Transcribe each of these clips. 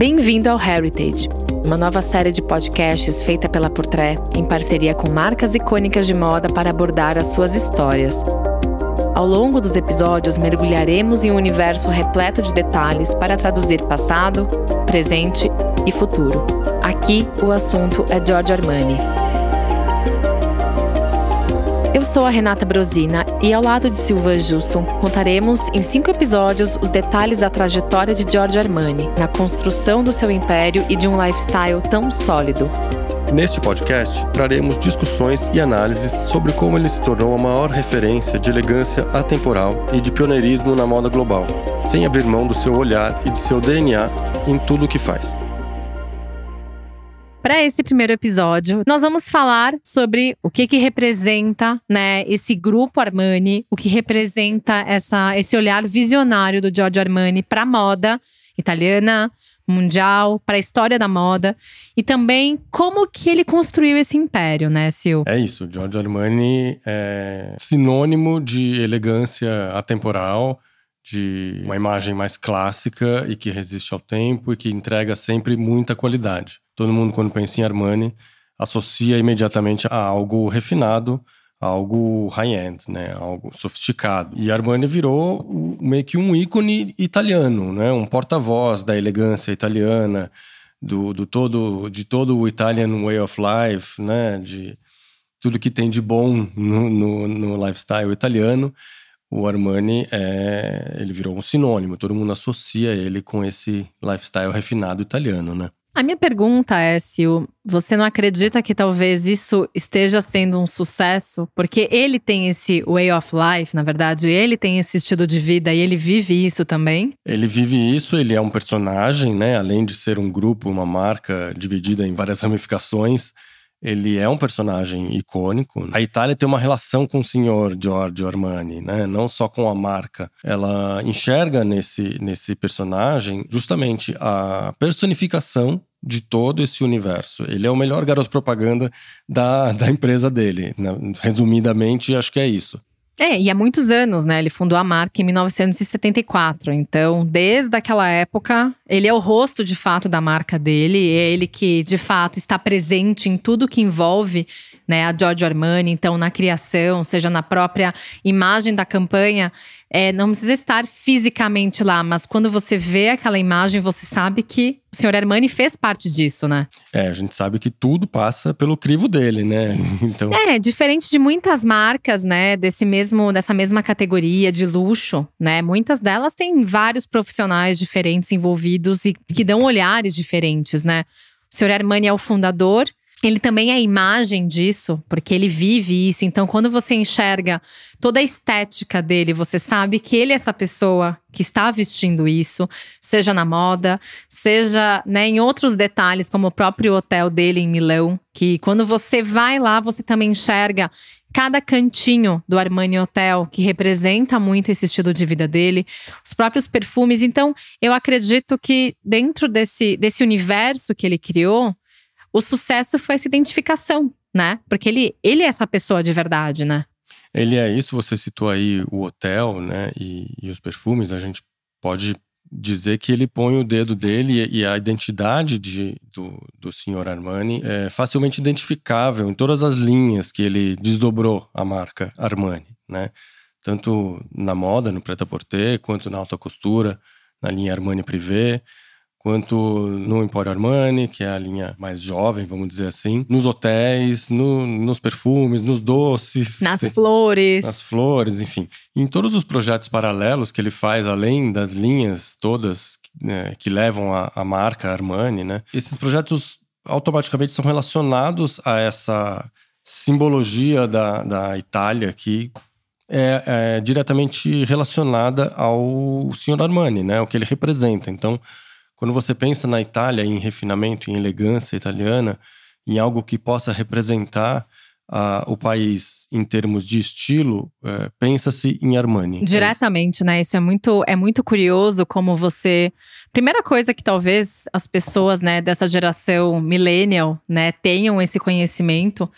Bem-vindo ao Heritage, uma nova série de podcasts feita pela Portré em parceria com marcas icônicas de moda para abordar as suas histórias. Ao longo dos episódios, mergulharemos em um universo repleto de detalhes para traduzir passado, presente e futuro. Aqui, o assunto é Giorgio Armani. Eu sou a Renata Brosina e, ao lado de Silvan Juston, contaremos em cinco episódios os detalhes da trajetória de Giorgio Armani na construção do seu império e de um lifestyle tão sólido. Neste podcast, traremos discussões e análises sobre como ele se tornou a maior referência de elegância atemporal e de pioneirismo na moda global, sem abrir mão do seu olhar e de seu DNA em tudo o que faz. Para esse primeiro episódio, nós vamos falar sobre o que que representa, né, esse grupo Armani, o que representa essa, esse olhar visionário do Giorgio Armani para moda italiana, mundial, para a história da moda e também como que ele construiu esse império, né, Sil? É isso, Giorgio Armani é sinônimo de elegância atemporal, de uma imagem mais clássica e que resiste ao tempo e que entrega sempre muita qualidade. Todo mundo, quando pensa em Armani, associa imediatamente a algo refinado, a algo high-end, né? Algo sofisticado. E Armani virou meio que um ícone italiano, né? Um porta-voz da elegância italiana, do, do todo, de todo o Italian way of life, né? De tudo que tem de bom no, no, no lifestyle italiano. O Armani é, ele virou um sinônimo. Todo mundo associa ele com esse lifestyle refinado italiano, né? A minha pergunta é se você não acredita que talvez isso esteja sendo um sucesso, porque ele tem esse way of life, na verdade, ele tem esse estilo de vida e ele vive isso também? Ele vive isso, ele é um personagem, né? Além de ser um grupo, uma marca dividida em várias ramificações, ele é um personagem icônico. A Itália tem uma relação com o senhor Giorgio Armani, né? Não só com a marca. Ela enxerga nesse, nesse personagem justamente a personificação de todo esse universo. Ele é o melhor garoto propaganda da, da empresa dele. Né? Resumidamente, acho que é isso. É, e há muitos anos, né? Ele fundou a marca em 1974. Então, desde aquela época, ele é o rosto de fato da marca dele. É ele que, de fato, está presente em tudo que envolve né, a Giorgio Armani. Então, na criação, seja na própria imagem da campanha. É, não precisa estar fisicamente lá, mas quando você vê aquela imagem, você sabe que o senhor Armani fez parte disso, né? É, a gente sabe que tudo passa pelo crivo dele, né? Então... É, diferente de muitas marcas, né, desse mesmo, dessa mesma categoria de luxo, né? Muitas delas têm vários profissionais diferentes envolvidos e que dão olhares diferentes, né? O senhor Armani é o fundador, ele também é a imagem disso, porque ele vive isso. Então, quando você enxerga toda a estética dele, você sabe que ele é essa pessoa que está vestindo isso, seja na moda, seja né, em outros detalhes, como o próprio hotel dele em Milão, que quando você vai lá, você também enxerga cada cantinho do Armani Hotel, que representa muito esse estilo de vida dele, os próprios perfumes. Então, eu acredito que dentro desse, desse universo que ele criou, o sucesso foi essa identificação, né? Porque ele, ele é essa pessoa de verdade, né? Ele é isso, você citou aí o hotel, né? E, e os perfumes, a gente pode dizer que ele põe o dedo dele e a identidade de, do, do senhor Armani é facilmente identificável em todas as linhas que ele desdobrou a marca Armani, né? Tanto na moda, no prêt-à-porter, quanto na alta costura, na linha Armani Privé, quanto no Emporio Armani, que é a linha mais jovem, vamos dizer assim, nos hotéis, no, nos perfumes, nos doces, nas flores, nas flores, enfim, em todos os projetos paralelos que ele faz, além das linhas todas né, que levam a, a marca Armani, né? Esses projetos automaticamente são relacionados a essa simbologia da, da Itália que é, é diretamente relacionada ao Sr. Armani, né? O que ele representa. Então quando você pensa na Itália, em refinamento, em elegância italiana, em algo que possa representar o país em termos de estilo, uh, pensa-se em Armani. Diretamente, né? Isso é muito, é muito curioso como você. Primeira coisa que talvez as pessoas né, dessa geração millennial né, tenham esse conhecimento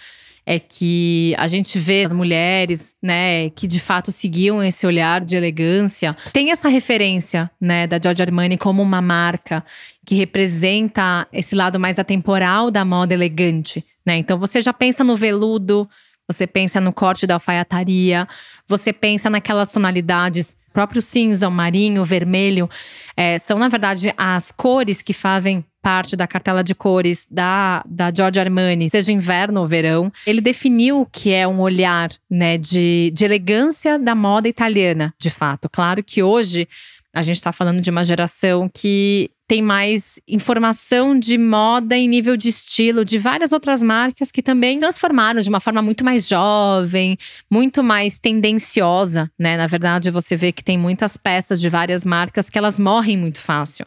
é que a gente vê as mulheres, né, que de fato seguiam esse olhar de elegância, tem essa referência, né, da Giorgio Armani como uma marca que representa esse lado mais atemporal da moda elegante, né? Então você já pensa no veludo, você pensa no corte da alfaiataria, você pensa naquelas tonalidades próprio cinza, o marinho, o vermelho, é, são na verdade as cores que fazem parte da cartela de cores da, da Giorgio Armani, seja inverno ou verão. Ele definiu o que é um olhar né, de, de elegância da moda italiana, de fato. Claro que hoje a gente está falando de uma geração que tem mais informação de moda em nível de estilo de várias outras marcas que também transformaram de uma forma muito mais jovem, muito mais tendenciosa, né? Na verdade, você vê que tem muitas peças de várias marcas que elas morrem muito fácil.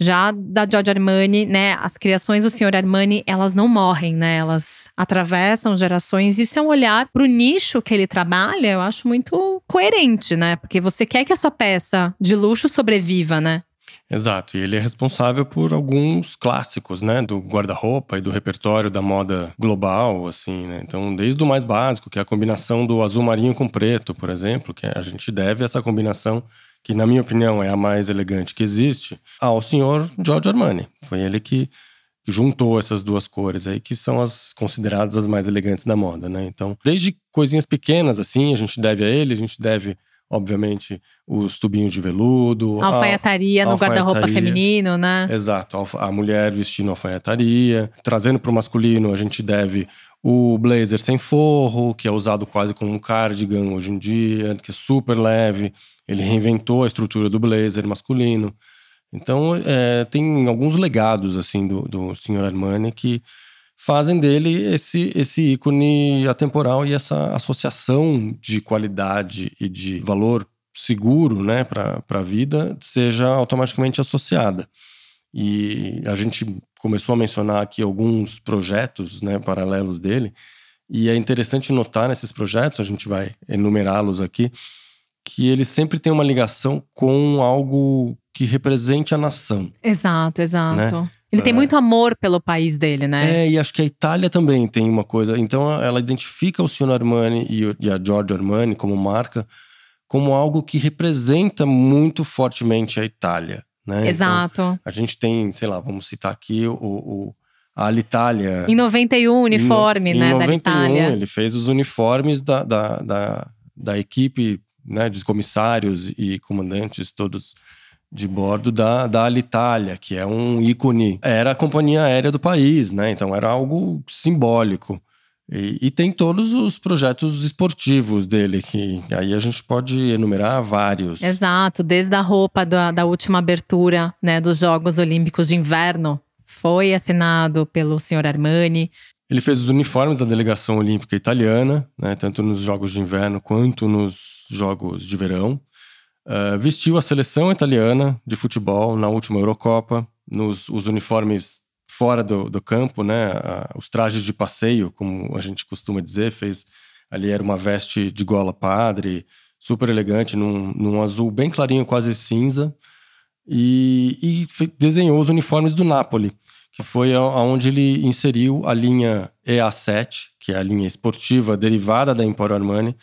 Já da Giorgio Armani, né, as criações do Senhor Armani, elas não morrem, né? Elas atravessam gerações. Isso é um olhar para o nicho que ele trabalha, eu acho muito coerente, né? Porque você quer que a sua peça de luxo sobreviva, né? Exato, e ele é responsável por alguns clássicos, né, do guarda-roupa e do repertório da moda global, assim, né? Então, desde o mais básico, que é a combinação do azul marinho com preto, por exemplo, que a gente deve essa combinação que na minha opinião é a mais elegante que existe, ao senhor Giorgio Armani. Foi ele que juntou essas duas cores aí, que são as consideradas as mais elegantes da moda, né? Então, desde coisinhas pequenas assim, a gente deve a ele, a gente deve obviamente, os tubinhos de veludo. A alfaiataria a, no guarda-roupa feminino, né? Exato, a mulher vestindo alfaiataria. Trazendo para o masculino, a gente deve o blazer sem forro, que é usado quase como um cardigan hoje em dia, que é super leve. Ele reinventou a estrutura do blazer masculino. Então, é, tem alguns legados, assim, do, do Sr. Armani que fazem dele esse, esse ícone atemporal e essa associação de qualidade e de valor seguro né, para a vida seja automaticamente associada. E a gente começou a mencionar aqui alguns projetos né, paralelos dele, e é interessante notar nesses projetos, a gente vai enumerá-los aqui, que ele sempre tem uma ligação com algo que represente a nação. Exato, exato. Né? Ele tem é. muito amor pelo país dele, né? É, e acho que a Itália também tem uma coisa. Então ela identifica o Sr. Armani e a Giorgio Armani como marca como algo que representa muito fortemente a Itália, né? Então, Exato. Então, a gente tem, sei lá, vamos citar aqui o, o a Alitalia. Em 91, uniforme, em, né, em 91, da Itália. ele fez os uniformes da, da, da, da equipe, né, de comissários e comandantes todos de bordo da, da Alitalia, que é um ícone. Era a companhia aérea do país, né? Então era algo simbólico. E, e, tem todos os projetos esportivos dele, que aí a gente pode enumerar vários. Exato, desde a roupa da, da última abertura né, dos Jogos Olímpicos de Inverno, foi assinado pelo senhor Armani. Ele fez os uniformes da delegação olímpica italiana, né, tanto nos Jogos de Inverno quanto nos Jogos de Verão. Uh, vestiu a seleção italiana de futebol na última Eurocopa, nos os uniformes fora do, do campo, né? Uh, os trajes de passeio, como a gente costuma dizer, fez ali era uma veste de gola padre, super elegante, num, num azul bem clarinho, quase cinza, e, e desenhou os uniformes do Napoli, que foi aonde ele inseriu a linha EA7, que é a linha esportiva derivada da Emporio Armani,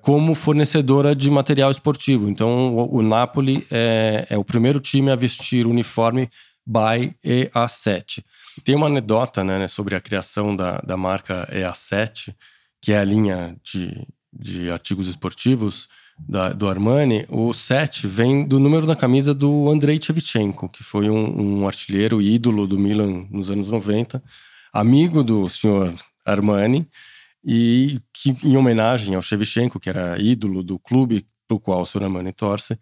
como fornecedora de material esportivo. Então, o, o Napoli é, é, o primeiro time a vestir uniforme by EA7. Tem uma anedota né, né, sobre a criação da, da marca EA7, que é a linha de, de artigos esportivos da, do Armani. O 7 vem do número da camisa do Andrei Shevchenko, que foi um, um artilheiro ídolo do Milan nos anos 90, amigo do senhor Armani e que, em homenagem ao Shevchenko, que era ídolo do clube para o qual o Soramani torce,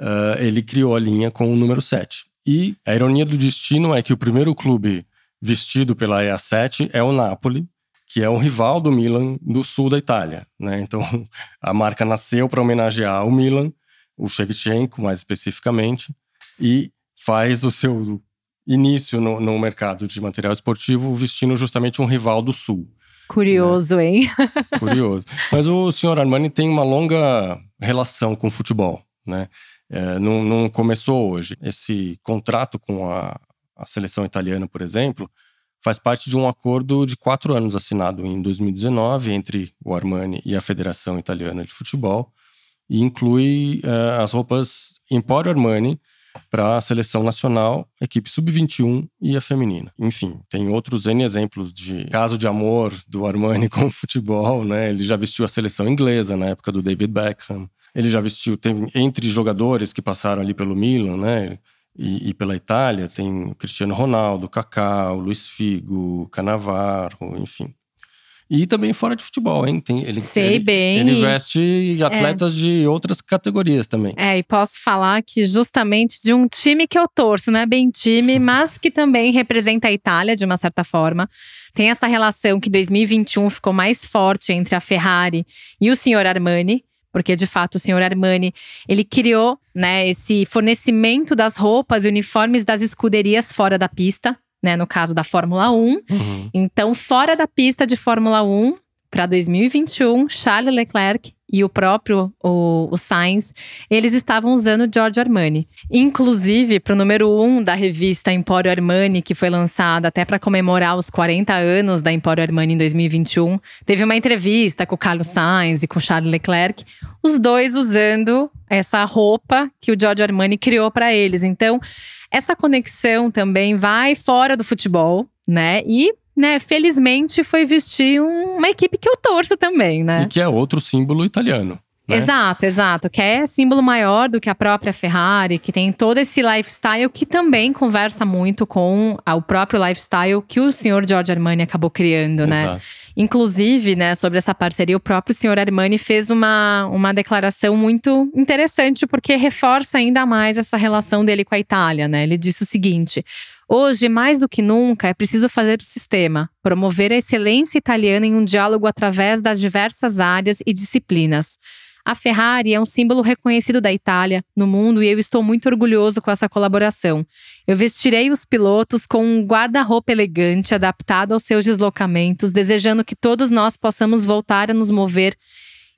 uh, ele criou a linha com o número 7. E a ironia do destino é que o primeiro clube vestido pela EA7 é o Napoli, que é o rival do Milan do sul da Itália. Né? Então, a marca nasceu para homenagear o Milan, o Shevchenko mais especificamente, e faz o seu início no, no mercado de material esportivo vestindo justamente um rival do sul. Curioso, né? hein? Curioso. Mas o senhor Armani tem uma longa relação com o futebol, né? É, não, não, começou hoje. Esse contrato com a, a, seleção italiana, por exemplo, faz parte de um acordo de quatro anos assinado em 2019 entre o Armani e a Federação Italiana de Futebol e inclui uh, as roupas Emporio Armani para a seleção nacional, equipe sub-21 e a feminina. Enfim, tem outros N exemplos de caso de amor do Armani com o futebol, né? Ele já vestiu a seleção inglesa na época do David Beckham. Ele já vestiu, tem entre jogadores que passaram ali pelo Milan, né? E, e, pela Itália tem o Cristiano Ronaldo, Kaká, o Luiz Figo, Cannavaro, enfim. E também fora de futebol, hein? Tem, ele, Sei ele, bem. Ele veste atletas é. de outras categorias também. É, e posso falar que justamente de um time que eu torço, não é bem time, mas que também representa a Itália de uma certa forma. Tem essa relação que 2021 ficou mais forte entre a Ferrari e o senhor Armani porque de fato o senhor Armani ele criou né, esse fornecimento das roupas e uniformes das escuderias fora da pista, né, no caso da Fórmula 1. Uhum. Então, fora da pista de Fórmula 1, para 2021, Charles Leclerc e o próprio o, o Sainz, eles estavam usando Giorgio Armani. Inclusive, para o número 1 um da revista Emporio Armani, que foi lançada até para comemorar os 40 anos da Emporio Armani em 2021, teve uma entrevista com o Carlos Sainz e com o Charles Leclerc, os dois usando essa roupa que o Giorgio Armani criou para eles. Então, essa conexão também vai fora do futebol, né? E né, felizmente foi vestir uma equipe que eu torço também, né? E que é outro símbolo italiano. Né? Exato, exato. Que é símbolo maior do que a própria Ferrari, que tem todo esse lifestyle que também conversa muito com o próprio lifestyle que o senhor George Armani acabou criando, né? Exato. Inclusive, né, sobre essa parceria, o próprio senhor Armani fez uma, uma declaração muito interessante, porque reforça ainda mais essa relação dele com a Itália, né? Ele disse o seguinte: Hoje, mais do que nunca, é preciso fazer o sistema, promover a excelência italiana em um diálogo através das diversas áreas e disciplinas. A Ferrari é um símbolo reconhecido da Itália no mundo e eu estou muito orgulhoso com essa colaboração. Eu vestirei os pilotos com um guarda-roupa elegante adaptado aos seus deslocamentos, desejando que todos nós possamos voltar a nos mover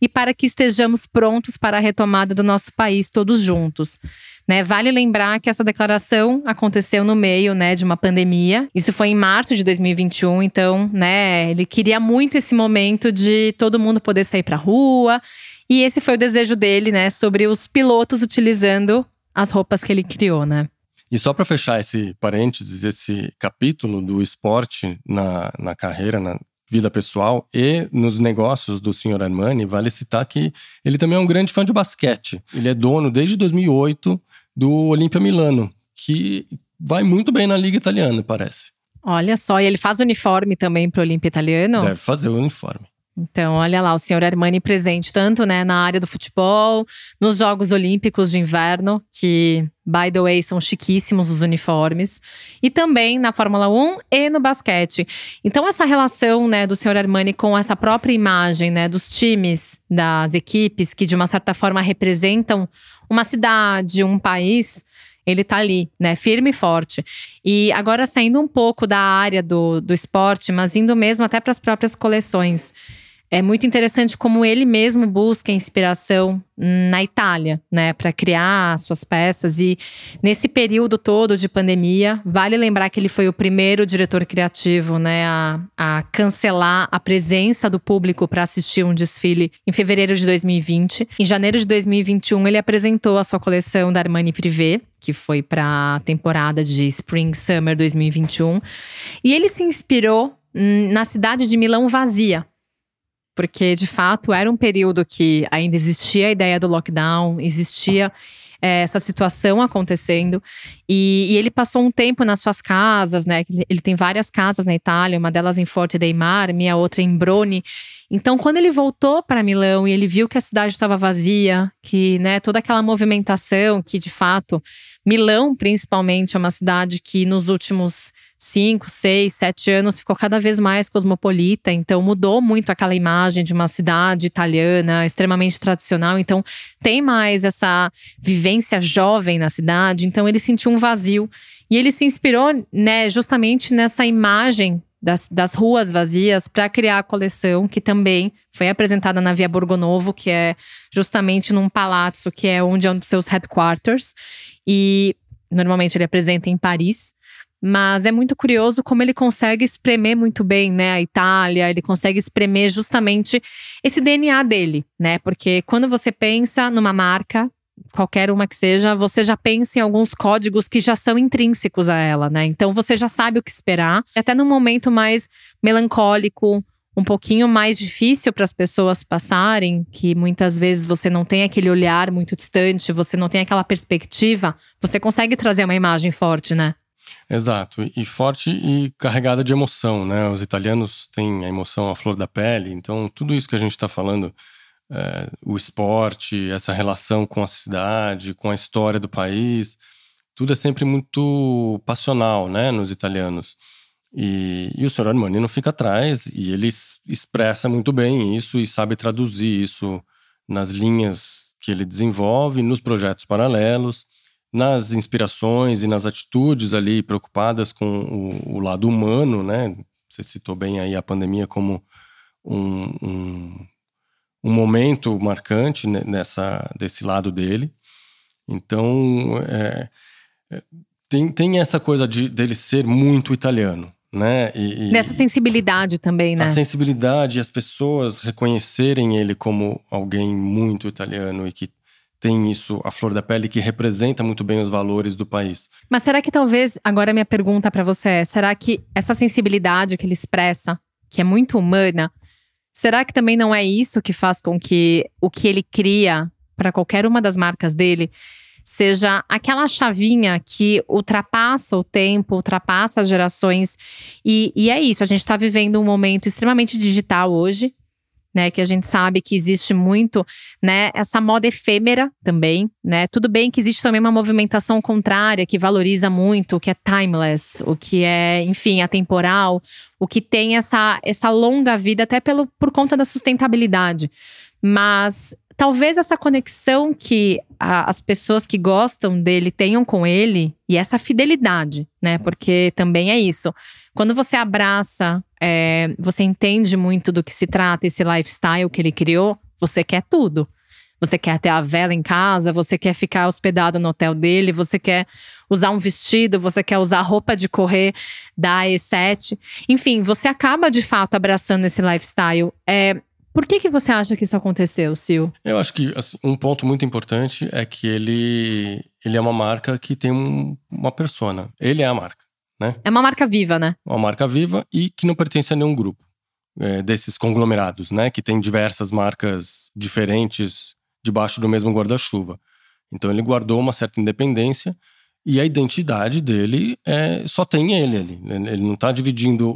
e para que estejamos prontos para a retomada do nosso país todos juntos. Né, vale lembrar que essa declaração aconteceu no meio né, de uma pandemia. Isso foi em março de 2021, então né, ele queria muito esse momento de todo mundo poder sair para a rua. E esse foi o desejo dele, né, sobre os pilotos utilizando as roupas que ele criou, né? E só para fechar esse parênteses, esse capítulo do esporte na, na carreira, na, vida pessoal e nos negócios do Sr. Armani, vale citar que ele também é um grande fã de basquete. Ele é dono desde 2008 do Olimpia Milano, que vai muito bem na liga italiana, parece. Olha só, e ele faz uniforme também para o Olimpia Italiano? Deve fazer o uniforme. Então, olha lá, o senhor Armani presente tanto né, na área do futebol, nos Jogos Olímpicos de Inverno, que, by the way, são chiquíssimos os uniformes, e também na Fórmula 1 e no basquete. Então, essa relação né, do senhor Armani com essa própria imagem né, dos times, das equipes, que de uma certa forma representam uma cidade, um país, ele tá ali, né, firme e forte. E agora saindo um pouco da área do, do esporte, mas indo mesmo até para as próprias coleções. É muito interessante como ele mesmo busca inspiração na Itália, né, para criar suas peças. E nesse período todo de pandemia, vale lembrar que ele foi o primeiro diretor criativo, né, a, a cancelar a presença do público para assistir um desfile em fevereiro de 2020. Em janeiro de 2021, ele apresentou a sua coleção da Armani Privé, que foi para a temporada de Spring Summer 2021. E ele se inspirou na cidade de Milão vazia, porque de fato era um período que ainda existia a ideia do lockdown, existia é, essa situação acontecendo. E, e, ele passou um tempo nas suas casas, né? Ele tem várias casas na Itália, uma delas em Forte dei Marmi, a outra em Broni. Então, quando ele voltou para Milão e ele viu que a cidade estava vazia, que né, toda aquela movimentação, que de fato Milão, principalmente, é uma cidade que nos últimos cinco, seis, sete anos ficou cada vez mais cosmopolita. Então, mudou muito aquela imagem de uma cidade italiana extremamente tradicional. Então, tem mais essa vivência jovem na cidade. Então, ele sentiu um vazio. E ele se inspirou, né, justamente nessa imagem das, das ruas vazias para criar a coleção que também foi apresentada na Via Borgonovo, que é justamente num palácio que é onde é um dos seus headquarters. E normalmente ele apresenta em Paris. Mas é muito curioso como ele consegue espremer muito bem, né, a Itália, ele consegue espremer justamente esse DNA dele, né? Porque quando você pensa numa marca, qualquer uma que seja, você já pensa em alguns códigos que já são intrínsecos a ela, né? Então você já sabe o que esperar. Até num momento mais melancólico, um pouquinho mais difícil para as pessoas passarem, que muitas vezes você não tem aquele olhar muito distante, você não tem aquela perspectiva, você consegue trazer uma imagem forte, né? Exato, e forte e carregada de emoção, né? Os italianos têm a emoção à flor da pele, então tudo isso que a gente está falando, é, o esporte, essa relação com a cidade, com a história do país, tudo é sempre muito passional, né? Nos italianos. E, e o Sr. Armani não fica atrás e ele expressa muito bem isso e sabe traduzir isso nas linhas que ele desenvolve, nos projetos paralelos nas inspirações e nas atitudes ali preocupadas com o, o lado humano, né? Você citou bem aí a pandemia como um, um, um momento marcante nessa desse lado dele. Então, é, é, tem, tem essa coisa de dele ser muito italiano, né? E, Nessa sensibilidade também, né? A sensibilidade e as pessoas reconhecerem ele como alguém muito italiano e que tem isso a flor da pele que representa muito bem os valores do país. Mas será que talvez agora minha pergunta para você é: será que essa sensibilidade que ele expressa, que é muito humana, será que também não é isso que faz com que o que ele cria para qualquer uma das marcas dele seja aquela chavinha que ultrapassa o tempo, ultrapassa as gerações. E, e é isso, a gente está vivendo um momento extremamente digital hoje né? Que a gente sabe que existe muito, né? Essa moda efêmera também, né? Tudo bem que existe também uma movimentação contrária que valoriza muito o que é timeless, o que é, enfim, atemporal, o que tem essa, essa longa vida até pelo, por conta da sustentabilidade. Mas talvez essa conexão que a, as pessoas que gostam dele tenham com ele e essa fidelidade, né? Porque também é isso. Quando você abraça, é, você entende muito do que se trata esse lifestyle que ele criou, você quer tudo. Você quer ter a vela em casa, você quer ficar hospedado no hotel dele, você quer usar um vestido, você quer usar roupa de correr da E7. Enfim, você acaba de fato abraçando esse lifestyle. É, por que, que você acha que isso aconteceu, Sil? Eu acho que assim, um ponto muito importante é que ele, ele é uma marca que tem um, uma persona. Ele é a marca, né? É uma marca viva, né? Uma marca viva e que não pertence a nenhum grupo é, desses conglomerados, né? Que tem diversas marcas diferentes debaixo do mesmo guarda-chuva. Então ele guardou uma certa independência e a identidade dele é, só tem ele ali. Ele não está dividindo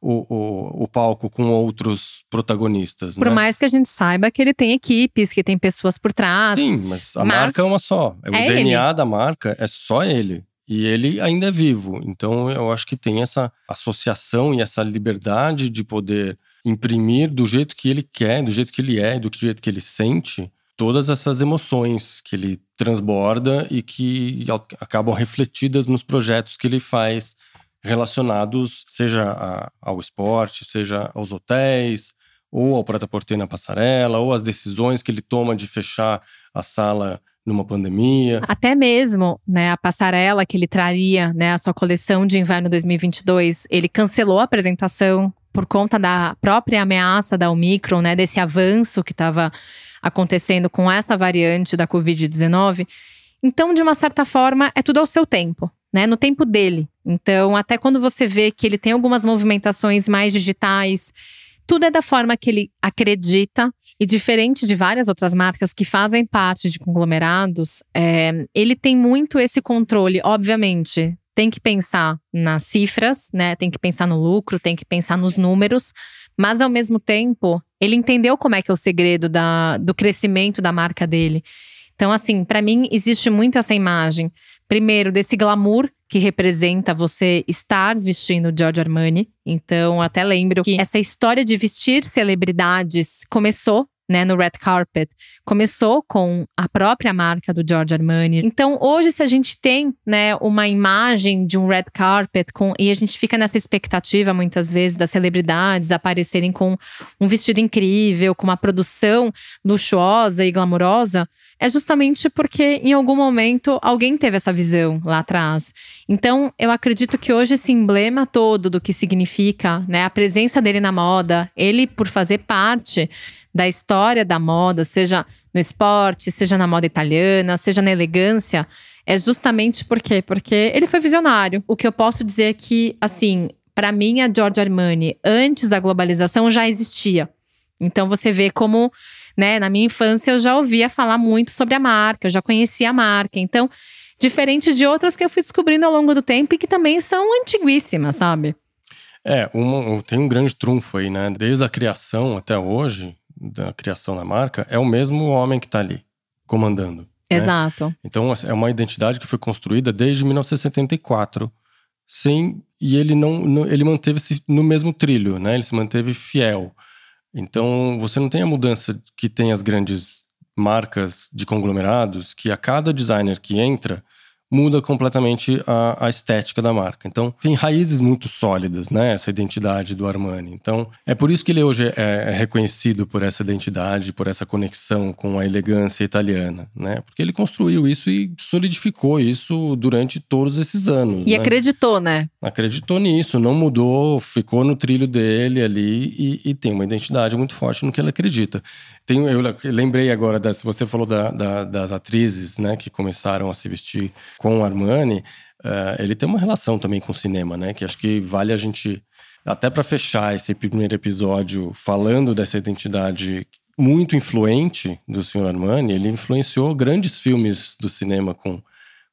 o, o, o, palco com outros protagonistas. Por né? mais que a gente saiba que ele tem equipes, que tem pessoas por trás. Sim, mas a mas marca é uma só. O é DNA ele. da marca é só ele. E ele ainda é vivo. Então eu acho que tem essa associação e essa liberdade de poder imprimir do jeito que ele quer, do jeito que ele é, do jeito que ele sente todas essas emoções que ele transborda e que acabam refletidas nos projetos que ele faz relacionados, seja a, ao esporte, seja aos hotéis, ou ao Prata Porter na passarela, ou as decisões que ele toma de fechar a sala numa pandemia. Até mesmo, né, a passarela que ele traria, né, a sua coleção de inverno 2022, ele cancelou a apresentação por conta da própria ameaça da Omicron, né, desse avanço que estava acontecendo com essa variante da Covid-19. Então, de uma certa forma, é tudo ao seu tempo, né? No tempo dele. Então, até quando você vê que ele tem algumas movimentações mais digitais, tudo é da forma que ele acredita. E diferente de várias outras marcas que fazem parte de conglomerados, é, ele tem muito esse controle, obviamente, tem que pensar nas cifras, né? Tem que pensar no lucro, tem que pensar nos números, mas ao mesmo tempo, ele entendeu como é que é o segredo da, do crescimento da marca dele. Então, assim, para mim existe muito essa imagem. Primeiro, desse glamour que representa você estar vestindo Giorgio Armani. Então, até lembro que essa história de vestir celebridades começou né, no red carpet, começou com a própria marca do George Armani. Então, hoje, se a gente tem né, uma imagem de um red carpet com, e a gente fica nessa expectativa, muitas vezes, das celebridades aparecerem com um vestido incrível, com uma produção luxuosa e glamurosa, é justamente porque em algum momento alguém teve essa visão lá atrás. Então, eu acredito que hoje esse emblema todo do que significa, né, a presença dele na moda, ele por fazer parte da história da moda, seja no esporte, seja na moda italiana, seja na elegância, é justamente por quê? Porque ele foi visionário. O que eu posso dizer é que, assim, para mim, a Giorgio Armani, antes da globalização, já existia. Então você vê como, né, na minha infância eu já ouvia falar muito sobre a marca, eu já conhecia a marca. Então, diferente de outras que eu fui descobrindo ao longo do tempo e que também são antiguíssimas, sabe? É, uma, tem um grande trunfo aí, né? Desde a criação até hoje, da criação da marca, é o mesmo homem que está ali, comandando. Né? Exato. Né? Então, assim, é uma identidade que foi construída desde 1974, sem, e ele não, não ele manteve-se no mesmo trilho, né? Ele se manteve fiel. Então, você não tem a mudança que tem as grandes marcas de conglomerados, que a cada designer que entra, muda completamente a, a, estética da marca. Então, tem raízes muito sólidas, né? Essa identidade do Armani. Então, é por isso que ele hoje é, é reconhecido por essa identidade, por essa conexão com a elegância italiana, né? Porque ele construiu isso e solidificou isso durante todos esses anos. E né? acreditou, né? Acreditou nisso, não mudou, ficou no trilho dele ali e, e tem uma identidade muito forte no que ele acredita. Tem, eu lembrei agora, das, você falou da, da, das atrizes, né, que começaram a se vestir com o Armani, uh, ele tem uma relação também com o cinema, né? Que acho que vale a gente, até para fechar esse primeiro episódio falando dessa identidade muito influente do Sr. Armani, ele influenciou grandes filmes do cinema com,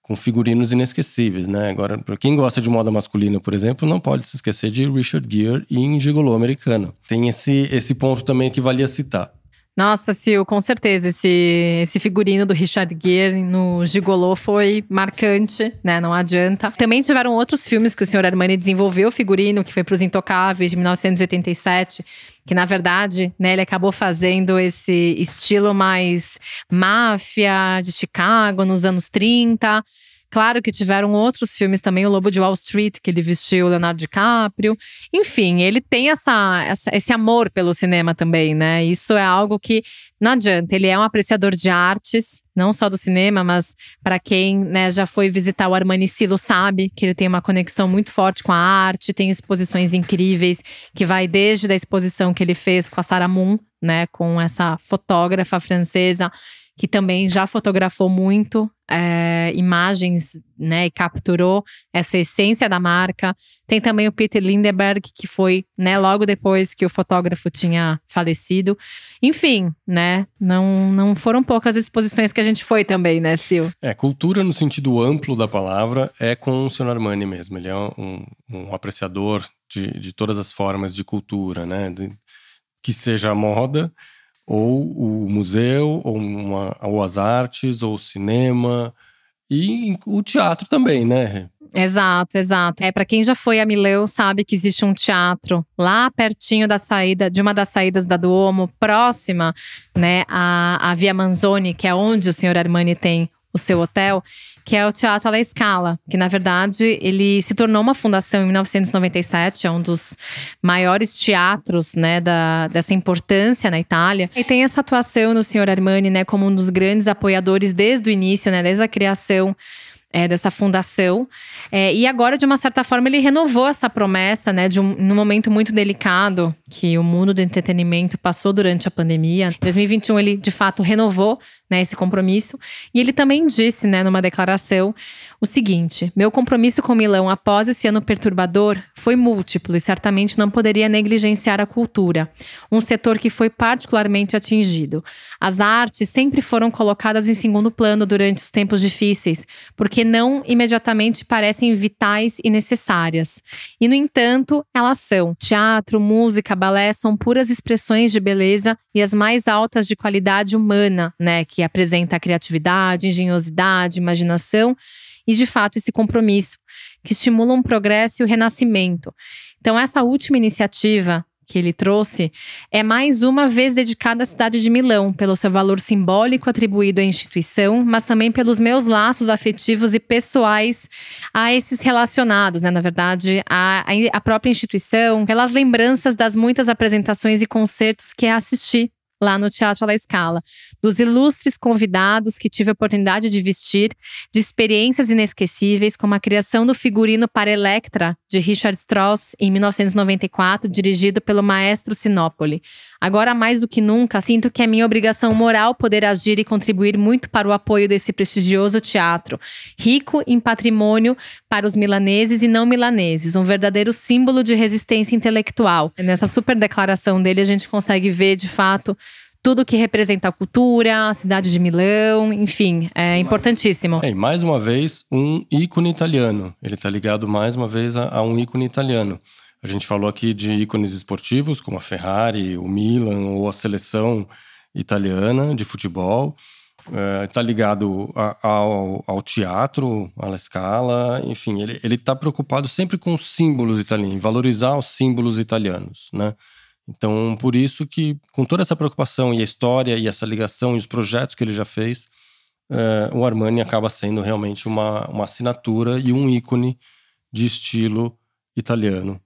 com figurinos inesquecíveis, né? Agora, para quem gosta de moda masculina, por exemplo, não pode se esquecer de Richard Gere em Gigolô Americano. Tem esse, esse ponto também que valia citar. Nossa, Sil, com certeza. Esse, esse figurino do Richard Gere no Gigolô foi marcante, né? Não adianta. Também tiveram outros filmes que o senhor Armani desenvolveu figurino, que foi para os Intocáveis, de 1987 que na verdade, né, ele acabou fazendo esse estilo mais máfia de Chicago nos anos 30. Claro que tiveram outros filmes também, O Lobo de Wall Street, que ele vestiu Leonardo DiCaprio. Enfim, ele tem essa, essa, esse amor pelo cinema também, né? Isso é algo que não adianta. Ele é um apreciador de artes, não só do cinema, mas para quem né, já foi visitar o Armani Silo sabe que ele tem uma conexão muito forte com a arte, tem exposições incríveis, que vai desde a exposição que ele fez com a Sarah Moon, né, com essa fotógrafa francesa que também já fotografou muito é, imagens, né, e capturou essa essência da marca. Tem também o Peter Lindeberg, que foi, né, logo depois que o fotógrafo tinha falecido. Enfim, né, não, não foram poucas exposições que a gente foi também, né, Sil? É, cultura no sentido amplo da palavra é com o Sr. Armani mesmo. Ele é um, um apreciador de, de todas as formas de cultura, né, de, que seja moda, ou o museu, ou, uma, ou as artes, ou o cinema, e o teatro também, né? Exato, exato. É para quem já foi a Milão sabe que existe um teatro lá pertinho da saída de uma das saídas da Duomo, próxima, né, à, à Via Manzoni, que é onde o senhor Armani tem o seu hotel, que é o Teatro alla Scala, que na verdade ele se tornou uma fundação em 1997, é um dos maiores teatros, né, da, dessa importância na Itália. E tem essa atuação no Senhor Armani, né, como um dos grandes apoiadores desde o início, né, desde a criação é, dessa fundação. É, e agora, de uma certa forma, ele renovou essa promessa, né, de um num momento muito delicado que o mundo do entretenimento passou durante a pandemia. Em 2021, ele de fato renovou né, esse compromisso. E ele também disse, né, numa declaração, o seguinte: meu compromisso com Milão após esse ano perturbador foi múltiplo e certamente não poderia negligenciar a cultura, um setor que foi particularmente atingido. As artes sempre foram colocadas em segundo plano durante os tempos difíceis, porque não imediatamente parecem vitais e necessárias. E, no entanto, elas são. Teatro, música, balé são puras expressões de beleza e as mais altas de qualidade humana, né? Que apresenta a criatividade, engenhosidade, imaginação e, de fato, esse compromisso, que estimula um progresso e o renascimento. Então, essa última iniciativa que ele trouxe é mais uma vez dedicada à cidade de Milão, pelo seu valor simbólico atribuído à instituição, mas também pelos meus laços afetivos e pessoais a esses relacionados, né? Na verdade, a, a própria instituição, pelas lembranças das muitas apresentações e concertos que assisti lá no Teatro La Scala, dos ilustres convidados que tive a oportunidade de vestir, de experiências inesquecíveis, como a criação do figurino para Electra, de Richard Strauss, em 1994, dirigido pelo maestro Sinopoli. Agora, mais do que nunca, sinto que é minha obrigação moral poder agir e contribuir muito para o apoio desse prestigioso teatro, rico em patrimônio para os milaneses e não milaneses, um verdadeiro símbolo de resistência intelectual. Nessa super declaração dele, a gente consegue ver, de fato, tudo que representa a cultura, a cidade de Milão, enfim, é importantíssimo. É, e mais uma vez, um ícone italiano. Ele está ligado mais uma vez a, a, um ícone italiano. A gente falou aqui de ícones esportivos, como a Ferrari, o Milan ou a seleção italiana de futebol. Está é, ligado a, ao, ao, teatro, à escala, enfim, ele está preocupado sempre com os símbolos italianos, valorizar os símbolos italianos, né? Então, por isso que, com toda essa preocupação e a história e essa ligação e os projetos que ele já fez, uh, o Armani acaba sendo realmente uma, uma assinatura e um ícone de estilo italiano,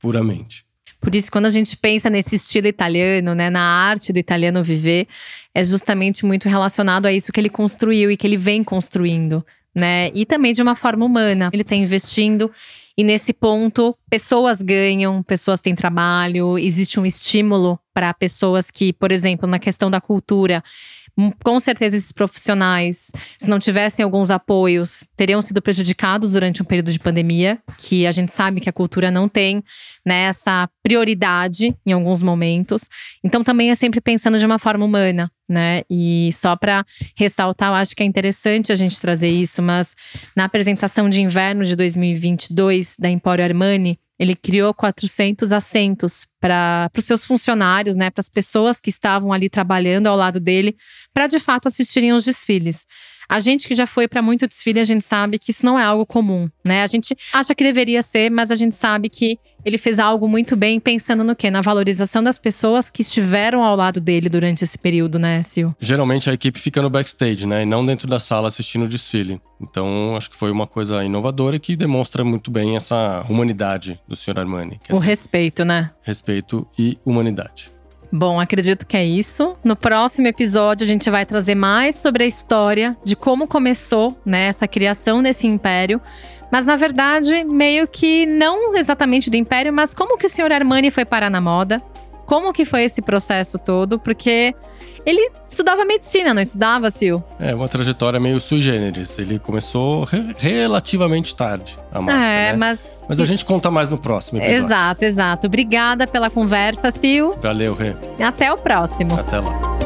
puramente. Por isso, quando a gente pensa nesse estilo italiano, né, na arte do italiano viver, é justamente muito relacionado a isso que ele construiu e que ele vem construindo, né? E também de uma forma humana. Ele está investindo e nesse ponto, pessoas ganham, pessoas têm trabalho, existe um estímulo para pessoas que, por exemplo, na questão da cultura, com certeza esses profissionais, se não tivessem alguns apoios, teriam sido prejudicados durante um período de pandemia, que a gente sabe que a cultura não tem né, essa prioridade em alguns momentos. Então também é sempre pensando de uma forma humana, né? E só para ressaltar, eu acho que é interessante a gente trazer isso, mas na apresentação de inverno de 2022 da Emporio Armani, ele criou 400 assentos para os seus funcionários, né, para as pessoas que estavam ali trabalhando ao lado dele, para de fato assistirem aos desfiles. A gente que já foi para muito desfile, a gente sabe que isso não é algo comum, né? A gente acha que deveria ser, mas a gente sabe que ele fez algo muito bem pensando no quê? Na valorização das pessoas que estiveram ao lado dele durante esse período, né, Sil? Geralmente a equipe fica no backstage, né? E não dentro da sala assistindo o desfile. Então, acho que foi uma coisa inovadora e que demonstra muito bem essa humanidade do Sr. Armani. O respeito, né? Respeito e humanidade. Bom, acredito que é isso. No próximo episódio, a gente vai trazer mais sobre a história de como começou né, essa criação desse império. Mas, na verdade, meio que não exatamente do império, mas como que o senhor Armani foi parar na moda. Como que foi esse processo todo? Porque ele estudava medicina, não estudava, Sil? É, uma trajetória meio sui generis. Ele começou re relativamente tarde, a marca, É, né? mas… Mas a gente conta mais no próximo episódio. Exato, exato. Obrigada pela conversa, Sil. Valeu, Rê. Até o próximo. Até lá.